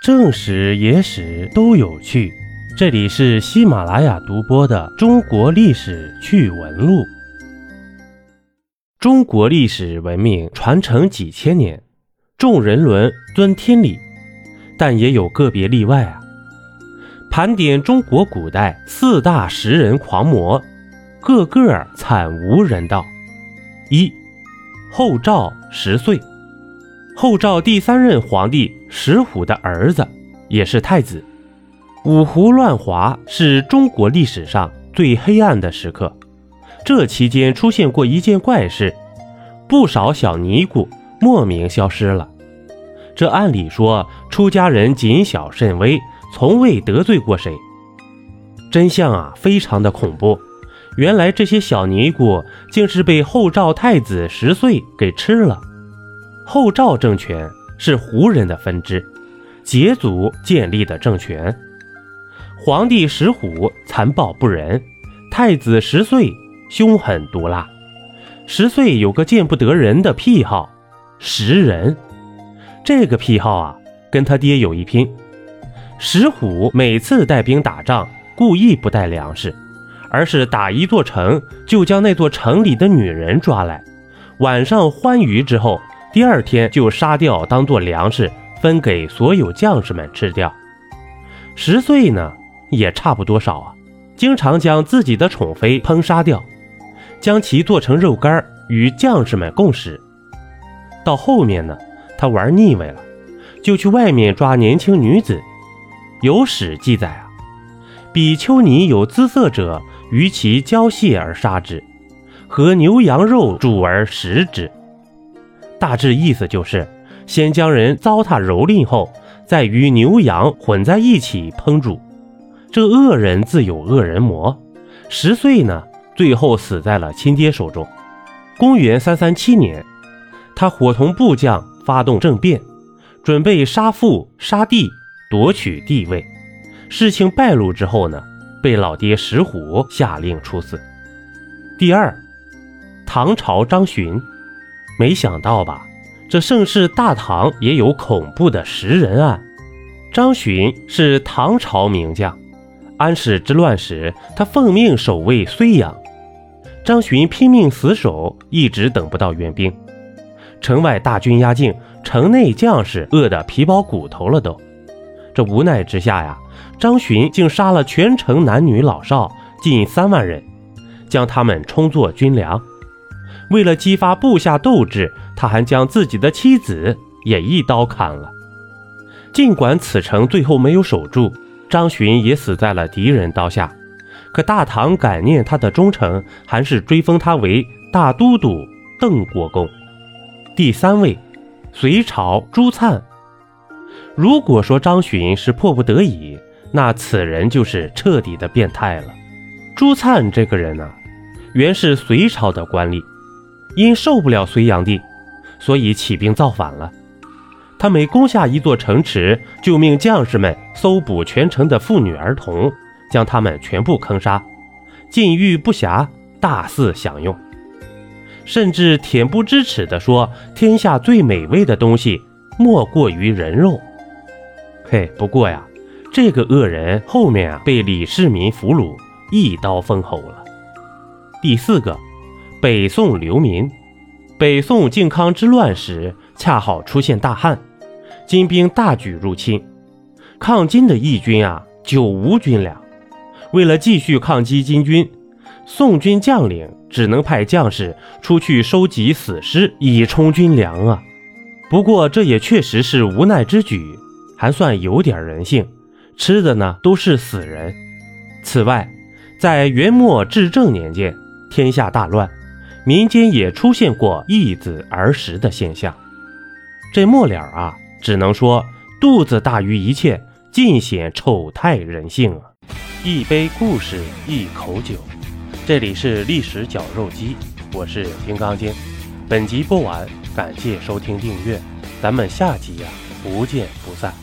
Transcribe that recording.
正史、野史都有趣。这里是喜马拉雅独播的《中国历史趣闻录》。中国历史文明传承几千年，众人伦尊天理，但也有个别例外啊。盘点中国古代四大食人狂魔，个个惨无人道。一，后赵十岁。后赵第三任皇帝石虎的儿子，也是太子。五胡乱华是中国历史上最黑暗的时刻。这期间出现过一件怪事，不少小尼姑莫名消失了。这按理说，出家人谨小慎微，从未得罪过谁。真相啊，非常的恐怖。原来这些小尼姑竟是被后赵太子十岁给吃了。后赵政权是胡人的分支，羯族建立的政权。皇帝石虎残暴不仁，太子十岁凶狠毒辣。十岁有个见不得人的癖好，食人。这个癖好啊，跟他爹有一拼。石虎每次带兵打仗，故意不带粮食，而是打一座城就将那座城里的女人抓来，晚上欢愉之后。第二天就杀掉，当做粮食分给所有将士们吃掉。十岁呢，也差不多少啊。经常将自己的宠妃烹杀掉，将其做成肉干与将士们共食。到后面呢，他玩腻歪了，就去外面抓年轻女子。有史记载啊，比丘尼有姿色者，于其交械而杀之，和牛羊肉煮而食之。大致意思就是，先将人糟蹋蹂躏后，再与牛羊混在一起烹煮。这恶人自有恶人磨。十岁呢，最后死在了亲爹手中。公元三三七年，他伙同部将发动政变，准备杀父杀弟，夺取帝位。事情败露之后呢，被老爹石虎下令处死。第二，唐朝张巡。没想到吧？这盛世大唐也有恐怖的食人案。张巡是唐朝名将，安史之乱时，他奉命守卫睢阳。张巡拼命死守，一直等不到援兵。城外大军压境，城内将士饿得皮包骨头了都。这无奈之下呀，张巡竟杀了全城男女老少近三万人，将他们充作军粮。为了激发部下斗志，他还将自己的妻子也一刀砍了。尽管此城最后没有守住，张巡也死在了敌人刀下。可大唐感念他的忠诚，还是追封他为大都督、邓国公。第三位，隋朝朱粲。如果说张巡是迫不得已，那此人就是彻底的变态了。朱粲这个人呢，原是隋朝的官吏。因受不了隋炀帝，所以起兵造反了。他每攻下一座城池，就命将士们搜捕全城的妇女儿童，将他们全部坑杀，禁欲不暇，大肆享用，甚至恬不知耻地说：“天下最美味的东西，莫过于人肉。”嘿，不过呀，这个恶人后面啊被李世民俘虏，一刀封喉了。第四个。北宋流民，北宋靖康之乱时，恰好出现大旱，金兵大举入侵，抗金的义军啊，久无军粮。为了继续抗击金军，宋军将领只能派将士出去收集死尸以充军粮啊。不过这也确实是无奈之举，还算有点人性，吃的呢都是死人。此外，在元末至正年间，天下大乱。民间也出现过易子而食的现象，这末了啊，只能说肚子大于一切，尽显丑态人性啊！一杯故事，一口酒，这里是历史绞肉机，我是金刚经。本集播完，感谢收听订阅，咱们下集呀，不见不散。